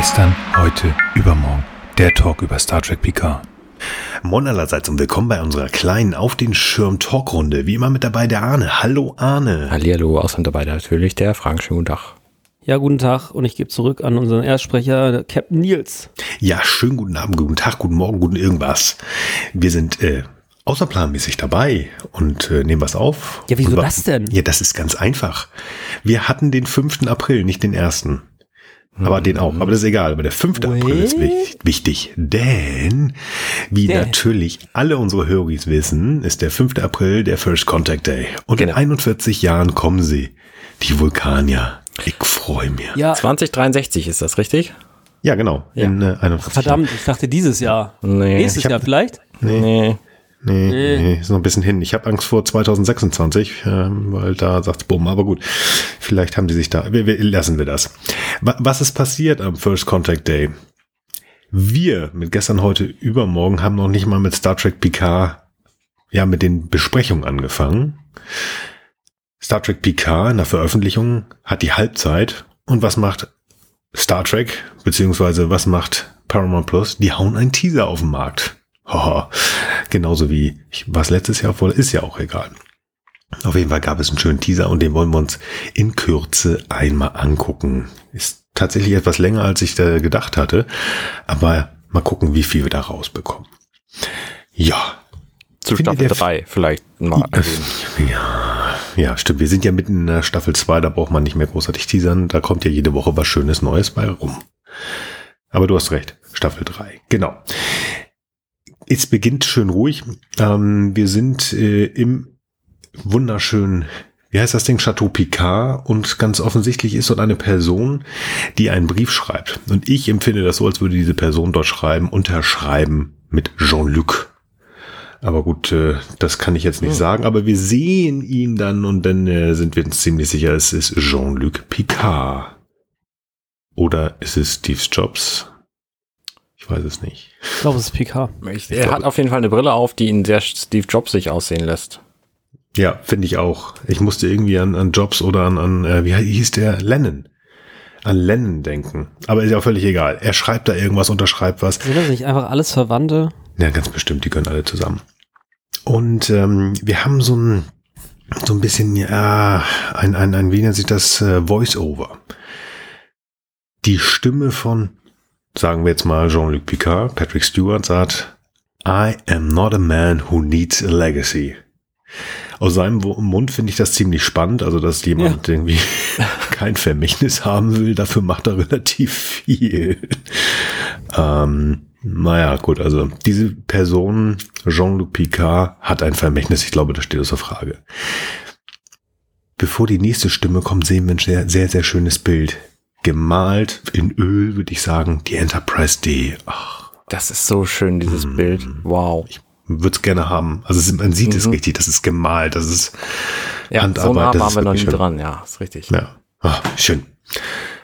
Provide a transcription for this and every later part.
Gestern, heute, übermorgen. Der Talk über Star Trek Picard. Moin allerseits und willkommen bei unserer kleinen Auf den Schirm Talkrunde. Wie immer mit dabei der Arne. Hallo Arne. Hallihallo, außerdem dabei natürlich der Frank. Schönen guten Tag. Ja, guten Tag und ich gebe zurück an unseren Erstsprecher, Captain Nils. Ja, schönen guten Abend, guten Tag, guten Morgen, guten irgendwas. Wir sind äh, außerplanmäßig dabei und äh, nehmen was auf. Ja, wieso das denn? Ja, das ist ganz einfach. Wir hatten den 5. April, nicht den 1. Aber den auch. Aber das ist egal. Aber der 5. April ist Wait. wich- wichtig. Denn, wie Denn. natürlich alle unsere Höris wissen, ist der 5. April der First Contact Day. Und in Genau. 41 Jahren kommen sie. Die Vulkanier. Ich freue mich. Ja, 2063 ist das richtig? Ja, genau. In äh, 41 verdammt, ich dachte dieses Jahr. Nee. Nächstes Jahr vielleicht? Nee. Jahren. Nee, nee, ist noch ein bisschen hin. Ich habe Angst vor 2026, ähm, weil da sagt's bumm. Aber gut, vielleicht haben die sich da. Wir, wir, lassen wir das. Wa- Was ist passiert am First Contact Day? Wir mit gestern, heute, übermorgen haben noch nicht mal mit Star Trek Picard, ja, mit den Besprechungen angefangen. Star Trek Picard in der Veröffentlichung hat die Halbzeit. Und was macht Star Trek, beziehungsweise was macht Paramount Plus? Die hauen einen Teaser auf den Markt. Haha. Genauso wie, ich, was letztes Jahr wohl, ist ja auch egal. Auf jeden Fall gab es einen schönen Teaser und den wollen wir uns in Kürze einmal angucken. Ist tatsächlich etwas länger, als ich da gedacht hatte. Aber mal gucken, wie viel wir da rausbekommen. Ja. Zu Staffel der- 3 vielleicht mal erwähnen. Ja, ja, stimmt. Wir sind ja mitten in der Staffel 2, da braucht man nicht mehr großartig teasern. Da kommt ja jede Woche was Schönes Neues bei rum. Aber du hast recht, Staffel 3. Genau. Es beginnt schön ruhig. Ähm, wir sind äh, im wunderschönen, wie heißt das Ding, Chateau Picard und ganz offensichtlich ist dort eine Person, die einen Brief schreibt. Und ich empfinde das so, als würde diese Person dort schreiben, unterschreiben mit Jean-Luc. Aber gut, äh, das kann ich jetzt nicht sagen. Aber wir sehen ihn dann und dann äh, sind wir uns ziemlich sicher, es ist Jean-Luc Picard. Oder ist es Steve Jobs? Ich weiß es nicht. Ich glaube, es ist PK. Ich, er hat auf jeden Fall eine Brille auf, die ihn sehr Steve Jobs sich aussehen lässt. Ja, finde ich auch. Ich musste irgendwie an, an Jobs oder an, an äh, wie hieß der? Lennon. An Lennon denken. Aber ist ja auch völlig egal. Er schreibt da irgendwas, unterschreibt was. Sind das nicht einfach alles Verwandte? Ja, ganz bestimmt, die können alle zusammen. Und ähm, wir haben so ein, so ein bisschen, ja, ein, ein, ein wie nennt sich das, äh, Voice-Over. Die Stimme von, sagen wir jetzt mal Jean-Luc Picard, Patrick Stewart, sagt, I am not a man who needs a legacy. Aus seinem Mund finde ich das ziemlich spannend, also dass jemand irgendwie kein Vermächtnis haben will, dafür macht er relativ viel. Ähm, naja, gut, also diese Person, Jean-Luc Picard, hat ein Vermächtnis. Ich glaube, das steht außer Frage. Bevor die nächste Stimme kommt, sehen wir ein sehr, sehr schönes Bild. Gemalt in Öl, würde ich sagen, die Enterprise D. Ach, Das ist so schön, dieses Mhm. Bild. Wow. würde es gerne haben. Also es, man sieht es Mhm. richtig, das ist gemalt, das ist Ja, so Handarbeit, nah das waren wir noch nie schön. dran. Ja, ist richtig. Ja. Ah, schön.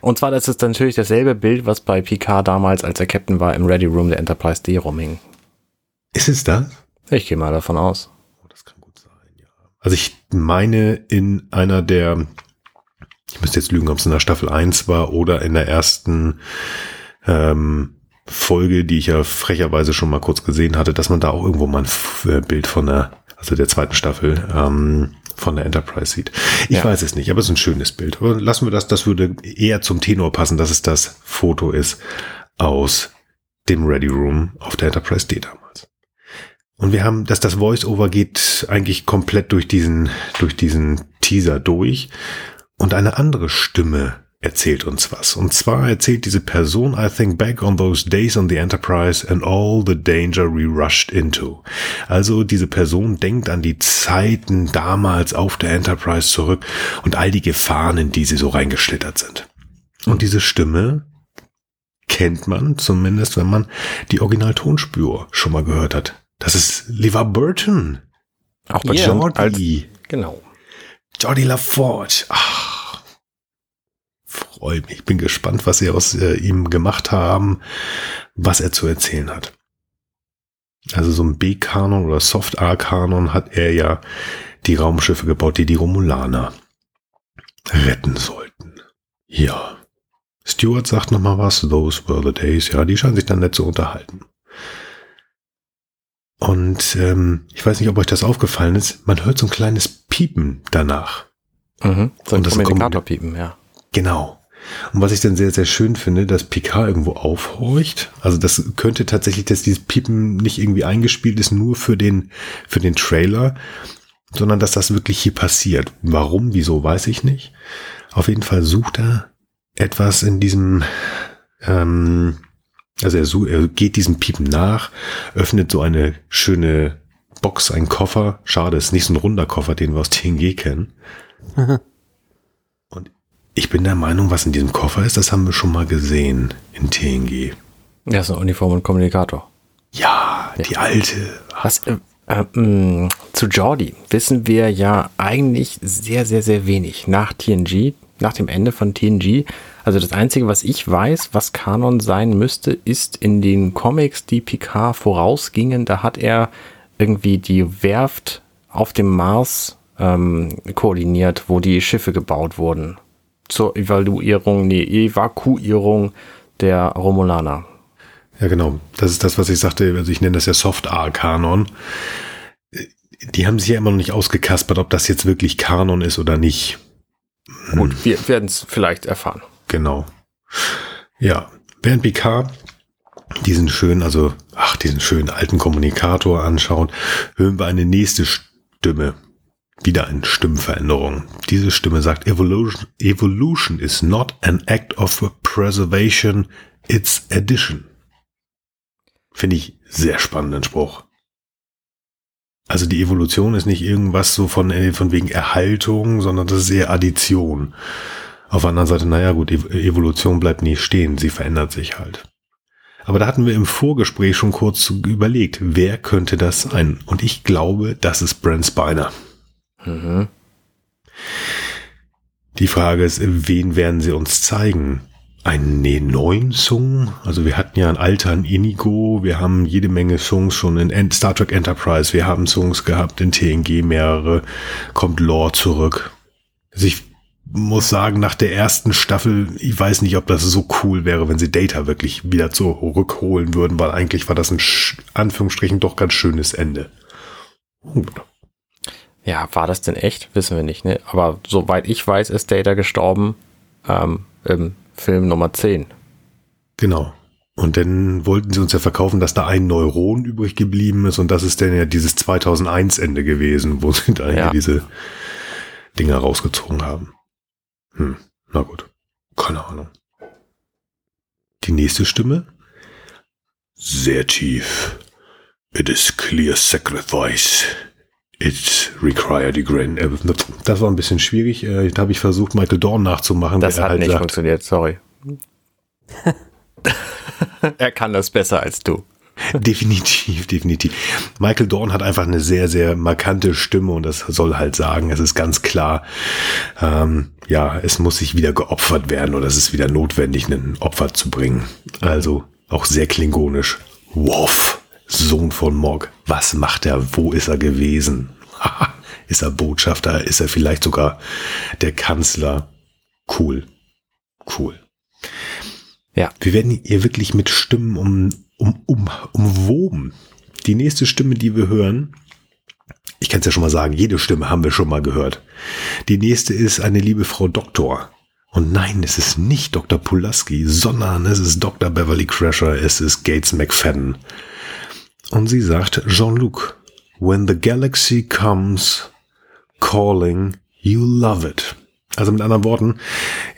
Und zwar, das ist natürlich dasselbe Bild, was bei Picard damals, als er Captain war, im Ready Room der Enterprise D rumhing. Ist es das? Ich gehe mal davon aus. Oh, das kann gut sein, ja. Also ich meine in einer der, ich müsste jetzt lügen, ob es in der Staffel 1 war oder in der ersten ähm, Folge, die ich ja frecherweise schon mal kurz gesehen hatte, dass man da auch irgendwo mal ein äh, Bild von der, also der zweiten Staffel, ähm, von der Enterprise sieht. Ich Ja. weiß es nicht, aber es ist ein schönes Bild. Aber lassen wir das, das würde eher zum Tenor passen, dass es das Foto ist aus dem Ready Room auf der Enterprise D damals. Und wir haben, dass das Voice-Over geht eigentlich komplett durch diesen, durch diesen Teaser durch. Und eine andere Stimme erzählt uns was. Und zwar erzählt diese Person, I think back on those days on the Enterprise and all the danger we rushed into. Also diese Person denkt an die Zeiten damals auf der Enterprise zurück und all die Gefahren, in die sie so reingeschlittert sind. Und diese Stimme kennt man, zumindest wenn man die Originaltonspur schon mal gehört hat. Das ist Levar Burton. Auch bei Yeah. Als, Jordi. genau. Jordi LaForge. Ach. Ich bin gespannt, was sie aus äh, ihm gemacht haben, was er zu erzählen hat. Also so ein B-Kanon oder Soft-A-Kanon hat er ja die Raumschiffe gebaut, die die Romulaner retten sollten. Ja. Stuart sagt nochmal was, those were the days. Ja, die scheinen sich dann nett zu unterhalten. Und ähm, ich weiß nicht, ob euch das aufgefallen ist, man hört so ein kleines Piepen danach. Mhm. So ein Kommunikatorpiepen, ja. Genau. Und was ich dann sehr, sehr schön finde, dass Picard irgendwo aufhorcht. Also das könnte tatsächlich, dass dieses Piepen nicht irgendwie eingespielt ist, nur für den, für den Trailer, sondern dass das wirklich hier passiert. Warum, wieso, weiß ich nicht. Auf jeden Fall sucht er etwas in diesem, ähm, also er, er geht diesem Piepen nach, öffnet so eine schöne Box, einen Koffer. Schade, ist nicht so ein runder Koffer, den wir aus TNG kennen. Ich bin der Meinung, was in diesem Koffer ist, das haben wir schon mal gesehen in TNG. Ja, ist ein Uniform und Kommunikator. Ja, die alte. Was, äh, äh, mh, zu Jordi wissen wir ja eigentlich sehr, sehr, sehr wenig nach TNG, nach dem Ende von TNG. Also das Einzige, was ich weiß, was Kanon sein müsste, ist in den Comics, die Picard vorausgingen, da hat er irgendwie die Werft auf dem Mars ähm, koordiniert, wo die Schiffe gebaut wurden. Zur Evaluierung, nee, Evakuierung der Romulaner. Ja, genau. Das ist das, was ich sagte. Also ich nenne das ja Soft-A-Kanon. Die haben sich ja immer noch nicht ausgekaspert, ob das jetzt wirklich Kanon ist oder nicht. Gut, wir werden es vielleicht erfahren. Genau. Ja, während Picard diesen schönen, also, ach, diesen schönen alten Kommunikator anschaut, hören wir eine nächste Stimme. Wieder eine Stimmveränderung. Diese Stimme sagt, Evolution, Evolution is not an act of preservation, it's addition. Finde ich sehr spannenden Spruch. Also die Evolution ist nicht irgendwas so von, äh, von wegen Erhaltung, sondern das ist eher Addition. Auf der anderen Seite, naja gut, Ev- Evolution bleibt nie stehen, sie verändert sich halt. Aber da hatten wir im Vorgespräch schon kurz überlegt, wer könnte das sein? Und ich glaube, das ist Brent Spiner. Mhm. Die Frage ist, wen werden sie uns zeigen? Einen neuen Song? Also wir hatten ja ein Alter an Inigo, wir haben jede Menge Songs schon in Star Trek Enterprise, wir haben Songs gehabt in TNG mehrere, kommt Lore zurück. Also ich muss sagen, nach der ersten Staffel, ich weiß nicht, ob das so cool wäre, wenn sie Data wirklich wieder zurückholen würden, weil eigentlich war das ein Anführungsstrichen doch ganz schönes Ende. Ja, war das denn echt? Wissen wir nicht, ne? Aber soweit ich weiß, ist Data gestorben ähm, im Film Nummer 10. Genau. Und dann wollten sie uns ja verkaufen, dass da ein Neuron übrig geblieben ist und das ist dann ja dieses 2001 Ende gewesen, wo sie da Ja. diese Dinger rausgezogen haben. Hm, na gut. Keine Ahnung. Die nächste Stimme? Sehr tief. It is clear sacrifice. It required a grand... äh, Das war ein bisschen schwierig. Äh, Da habe ich versucht, Michael Dorn nachzumachen. Das hat halt nicht sagt, funktioniert, sorry. er kann das besser als du. Definitiv, definitiv. Michael Dorn hat einfach eine sehr, sehr markante Stimme und das soll halt sagen, es ist ganz klar, ähm, ja, es muss sich wieder geopfert werden oder es ist wieder notwendig, einen Opfer zu bringen. Also auch sehr klingonisch. Worf, Sohn von Mog, was macht er? Wo ist er gewesen? ist er Botschafter? Ist er vielleicht sogar der Kanzler? Cool, cool. Ja. Wir werden hier wirklich mit Stimmen um, um, um, umwoben. Die nächste Stimme, die wir hören, ich kann es ja schon mal sagen, jede Stimme haben wir schon mal gehört. Die nächste ist eine liebe Frau Doktor. Und nein, es ist nicht Dr. Pulaski, sondern es ist Dr. Beverly Crusher, es ist Gates McFadden. Und sie sagt, Jean-Luc, when the galaxy comes calling, you love it. Also mit anderen Worten,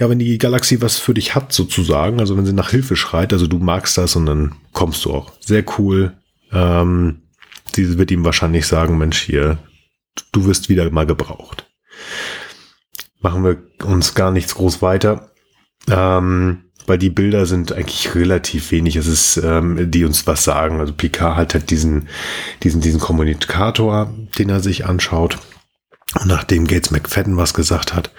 ja, wenn die Galaxie was für dich hat, sozusagen, also wenn sie nach Hilfe schreit, also du magst das und dann kommst du auch. Sehr cool. Ähm, sie wird ihm wahrscheinlich sagen, Mensch, hier, du wirst wieder mal gebraucht. Machen wir uns gar nichts groß weiter. Ähm, weil die Bilder sind eigentlich relativ wenig. Es ist, ähm, die uns was sagen. Also Picard hat halt diesen, diesen, diesen Kommunikator, den er sich anschaut. Und nachdem Gates McFadden was gesagt hat,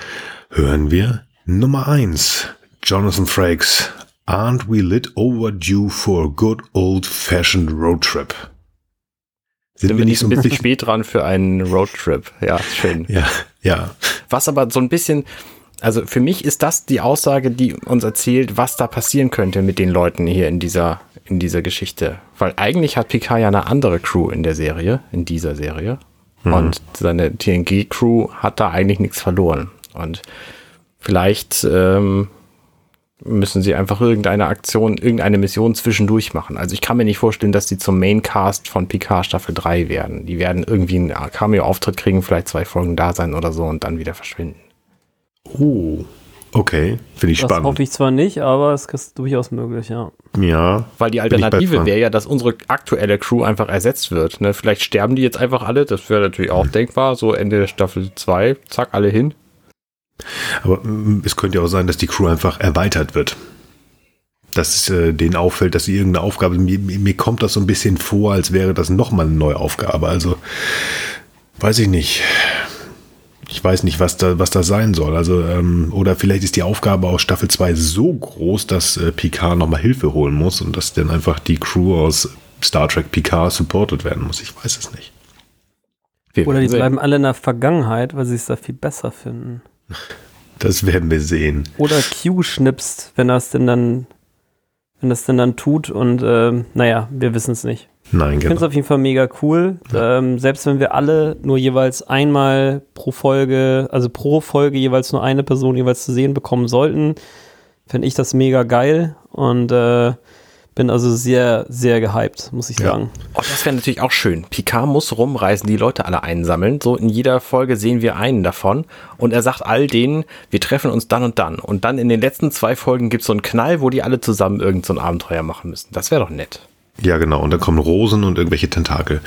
hören wir Nummer eins. Jonathan Frakes. Aren't we lit overdue for a good old fashioned road trip? Sind wir nicht ein bisschen spät dran für einen Roadtrip? Ja, schön. Ja, ja. Was aber so ein bisschen, Also für mich ist das die Aussage, die uns erzählt, was da passieren könnte mit den Leuten hier in dieser, in dieser Geschichte. Weil eigentlich hat Picard ja eine andere Crew in der Serie, in dieser Serie. Mhm. Und seine TNG-Crew hat da eigentlich nichts verloren. Und vielleicht ähm, müssen sie einfach irgendeine Aktion, irgendeine Mission zwischendurch machen. Also ich kann mir nicht vorstellen, dass die zum Maincast von Picard Staffel 3 werden. Die werden irgendwie einen Cameo-Auftritt kriegen, vielleicht zwei Folgen da sein oder so und dann wieder verschwinden. Oh, okay. Finde ich das spannend. Das hoffe ich zwar nicht, aber es ist durchaus möglich, ja. Ja. Weil die Alternative wäre ja, dass unsere aktuelle Crew einfach ersetzt wird. Ne? Vielleicht sterben die jetzt einfach alle, das wäre natürlich auch denkbar. So Ende der Staffel 2, zack, alle hin. Aber mm, es könnte ja auch sein, dass die Crew einfach erweitert wird. Dass es äh, denen auffällt, dass sie irgendeine Aufgabe, mir, mir kommt das so ein bisschen vor, als wäre das nochmal eine neue Aufgabe. Also, weiß ich nicht. Ich weiß nicht, was da, was da sein soll. Also, ähm, oder vielleicht ist die Aufgabe aus Staffel 2 so groß, dass äh, Picard nochmal Hilfe holen muss und dass dann einfach die Crew aus Star Trek Picard supported werden muss. Ich weiß es nicht. Wir oder die sehen. bleiben alle in der Vergangenheit, weil sie es da viel besser finden. Das werden wir sehen. Oder Q schnipst, wenn das denn dann, wenn das denn dann tut und äh, naja, wir wissen es nicht. Nein, ich genau. finde es auf jeden Fall mega cool. Ja. Ähm, selbst wenn wir alle nur jeweils einmal pro Folge, also pro Folge jeweils nur eine Person jeweils zu sehen bekommen sollten, fände ich das mega geil. Und äh, bin also sehr, sehr gehypt, muss ich sagen. Oh, das wäre natürlich auch schön. Picard muss rumreisen, die Leute alle einsammeln. So in jeder Folge sehen wir einen davon. Und er sagt all denen, wir treffen uns dann und dann. Und dann in den letzten zwei Folgen gibt es so einen Knall, wo die alle zusammen irgend so ein Abenteuer machen müssen. Das wäre doch nett. Ja, genau. Und dann kommen Rosen und irgendwelche Tentakel.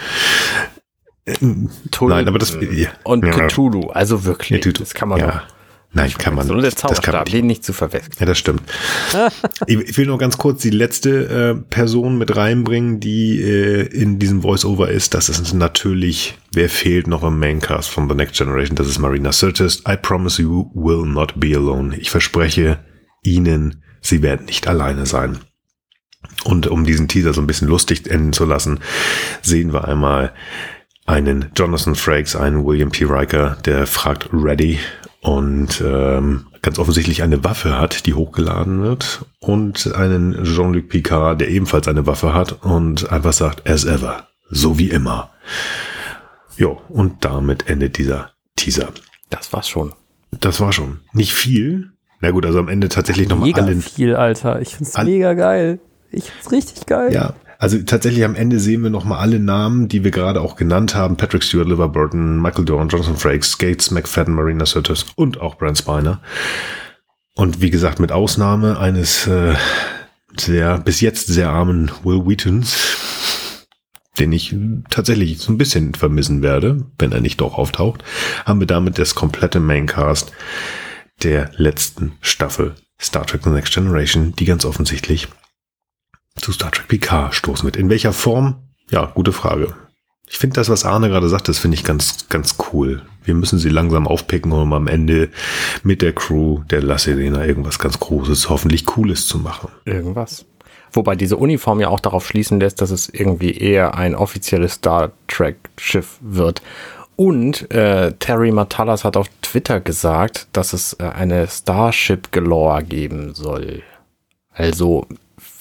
Nein, aber das. Ja. Und Cthulhu, also wirklich. Ja, das kann man ja. Doch. Nein, kann man nicht. So das kann man den nicht zu verwechseln. Ja, das stimmt. ich will nur ganz kurz die letzte äh, Person mit reinbringen, die äh, in diesem Voice-Over ist. Das ist natürlich, wer fehlt noch im Maincast von The Next Generation? Das ist Marina Sirtis. I promise you will not be alone. Ich verspreche Ihnen, Sie werden nicht alleine sein. Und um diesen Teaser so ein bisschen lustig enden zu lassen, sehen wir einmal einen Jonathan Frakes, einen William P. Riker, der fragt Ready und ähm, ganz offensichtlich eine Waffe hat, die hochgeladen wird und einen Jean-Luc Picard, der ebenfalls eine Waffe hat und einfach sagt, as ever, so wie immer. Jo, und damit endet dieser Teaser. Das war's schon. Das war schon. Nicht viel. Na gut, also am Ende tatsächlich nochmal alle. Mega viel, Alter. Ich find's mega geil. Ich find's richtig geil. Ja, also tatsächlich am Ende sehen wir nochmal alle Namen, die wir gerade auch genannt haben. Patrick Stewart, Liver Burton, Michael Dorn, Jonathan Frakes, Gates, McFadden, Marina Sirtis und auch Brent Spiner. Und wie gesagt, mit Ausnahme eines äh, sehr, bis jetzt sehr armen Will Wheatons, den ich tatsächlich so ein bisschen vermissen werde, wenn er nicht doch auftaucht, haben wir damit das komplette Maincast der letzten Staffel Star Trek The Next Generation, die ganz offensichtlich zu Star Trek Picard stoßen wird. In welcher Form? Ja, gute Frage. Ich finde das, was Arne gerade sagt, das finde ich ganz, ganz cool. Wir müssen sie langsam aufpicken, um am Ende mit der Crew der La Serena irgendwas ganz Großes, hoffentlich Cooles zu machen. Irgendwas. Wobei diese Uniform ja auch darauf schließen lässt, dass es irgendwie eher ein offizielles Star Trek Schiff wird. Und äh, Terry Matalas hat auf Twitter gesagt, dass es äh, eine Starship Galore geben soll. Also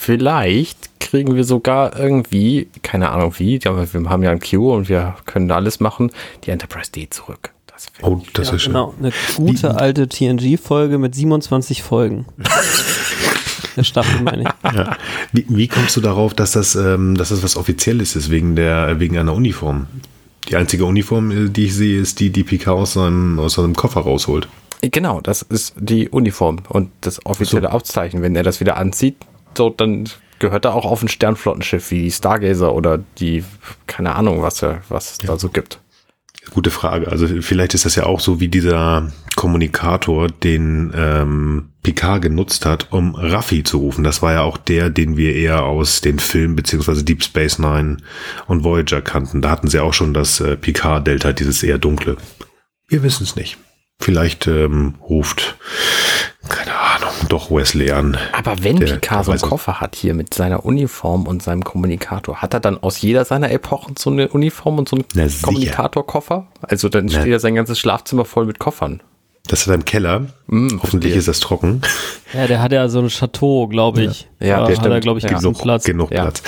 vielleicht kriegen wir sogar irgendwie, keine Ahnung wie, aber wir haben ja ein Q und wir können alles machen, die Enterprise D zurück. Das oh, das ja, ist schön. Genau, eine gute wie, alte TNG-Folge mit 27 Folgen. der Staffel, meine ich. Ja. Wie, wie, kommst du darauf, dass das, ähm, dass das was Offizielles ist, wegen, der, wegen einer Uniform? Die einzige Uniform, äh, die ich sehe, ist die, die Picard aus seinem, aus seinem Koffer rausholt. Genau, das ist die Uniform und das offizielle so. Aufzeichen. Wenn er das wieder anzieht, so, dann gehört er auch auf ein Sternflottenschiff wie Stargazer oder die, keine Ahnung, was, was es ja. da so gibt. Gute Frage. Also vielleicht ist das ja auch so wie dieser Kommunikator, den ähm, Picard genutzt hat, um Raffi zu rufen. Das war ja auch der, den wir eher aus den Filmen beziehungsweise Deep Space Nine und Voyager kannten. Da hatten sie auch schon das äh, Picard-Delta, dieses eher dunkle. Wir wissen es nicht. Vielleicht ähm, ruft, keine Ahnung, doch Wesley an. Aber wenn der, Picard so einen Koffer hat hier mit seiner Uniform und seinem Kommunikator, hat er dann aus jeder seiner Epochen so eine Uniform und so einen Kommunikatorkoffer? Also dann steht ja sein ganzes Schlafzimmer voll mit Koffern. Das hat er im Keller. Mm, Hoffentlich verstehe. ist das trocken. Ja, der hat ja so ein Chateau, glaube ich. Ja, da der hat er, stimmt. glaube ich, Ja. genug Platz. genug Ja. Platz.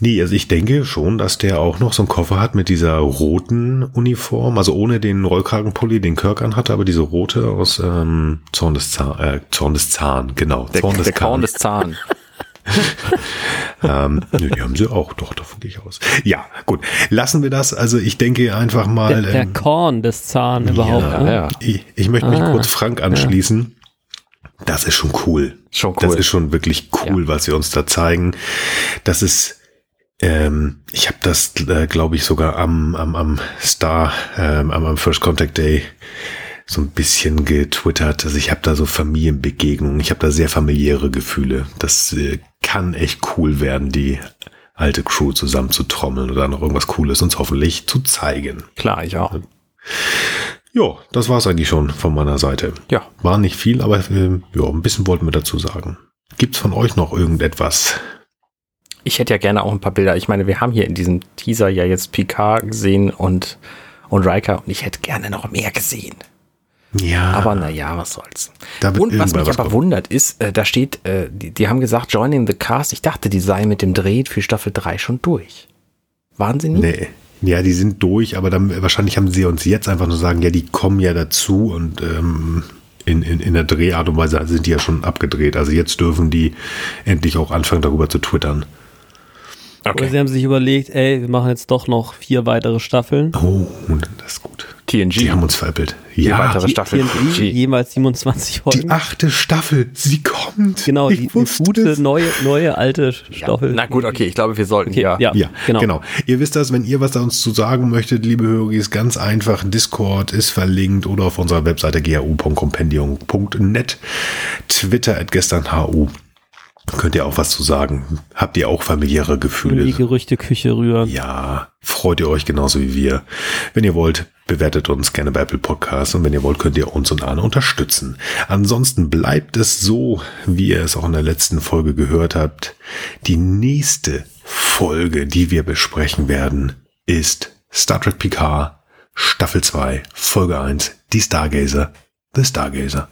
Nee, also ich denke schon, dass der auch noch so einen Koffer hat mit dieser roten Uniform, also ohne den Rollkragenpulli, den Kirk anhatte, aber diese rote aus ähm, Zorn des Zahn, äh, Zorn des Zahn, genau. Der, Zorn des der Korn des Zahn. Ähm, nö, die haben sie auch, doch, davon gehe ich aus. Ja, gut. Lassen wir das. Also ich denke einfach mal. Der, der ähm, Korn des Zahn überhaupt. ja, ne? ja. Ich, ich möchte mich Ah, kurz Frank anschließen. Das ist schon cool. Schon Das cool. ist schon wirklich cool, was sie uns da zeigen. Das ist, ähm, ich habe das, äh, glaube ich, sogar am, am, am Star, ähm, am, am First Contact Day so ein bisschen getwittert. Also ich habe da so Familienbegegnungen. Ich habe da sehr familiäre Gefühle. Das äh, kann echt cool werden, die alte Crew zusammen zu trommeln oder noch irgendwas Cooles uns hoffentlich zu zeigen. Klar, ich auch. Ja, das war's eigentlich schon von meiner Seite. Ja. War nicht viel, aber äh, ja, ein bisschen wollten wir dazu sagen. Gibt's von euch noch irgendetwas? Ich hätte ja gerne auch ein paar Bilder. Ich meine, wir haben hier in diesem Teaser ja jetzt Picard gesehen und, und Riker und ich hätte gerne noch mehr gesehen. Ja, Aber naja, was soll's. Und was mich was aber kommen. wundert ist, äh, da steht, äh, die, die haben gesagt, Joining the Cast. Ich dachte, die sei mit dem Dreh für Staffel 3 schon durch. Waren sie nicht? nee. Ja, die sind durch, aber dann wahrscheinlich haben sie uns jetzt einfach nur sagen, ja, die kommen ja dazu und ähm, in, in, in der Drehart und Weise sind die ja schon abgedreht. Also jetzt dürfen die endlich auch anfangen, darüber zu twittern. Oder sie haben sich überlegt, ey, wir machen jetzt doch noch vier weitere Staffeln. Oh, das ist gut. TNG. Die haben uns veräppelt. Die Ja, weitere Staffel. TNG, TNG. jeweils 27 die Folgen. achte Staffel, sie kommt. Genau, Ich die, die gute, es. neue, neue, alte Staffel. Na gut, okay, ich glaube, wir sollten Okay, ja. ja. Ja, Genau. genau. Ihr wisst das, wenn ihr was da uns zu sagen möchtet, liebe Hörer, ist ganz einfach. Discord ist verlinkt oder auf unserer Webseite gau.compendium.net. Twitter at gesternhu. Könnt ihr auch was zu sagen? Habt ihr auch familiäre in die Gefühle? Gerüchteküche rühren. Ja, freut ihr euch genauso wie wir. Wenn ihr wollt, bewertet uns gerne bei Apple Podcasts und wenn ihr wollt, könnt ihr uns und Arne unterstützen. Ansonsten bleibt es so, wie ihr es auch in der letzten Folge gehört habt. Die nächste Folge, die wir besprechen werden, ist Star Trek Picard Staffel 2, Folge 1, die Stargazer, The Stargazer.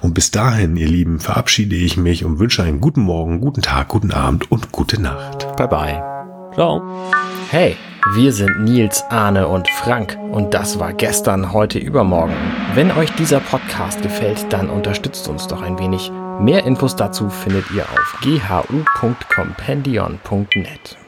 Und bis dahin, ihr Lieben, verabschiede ich mich und wünsche einen guten Morgen, guten Tag, guten Abend und gute Nacht. Bye bye. Ciao. Hey, wir sind Nils, Arne und Frank und das war gestern, heute, übermorgen. Wenn euch dieser Podcast gefällt, dann unterstützt uns doch ein wenig. Mehr Infos dazu findet ihr auf ghu.compendion.net.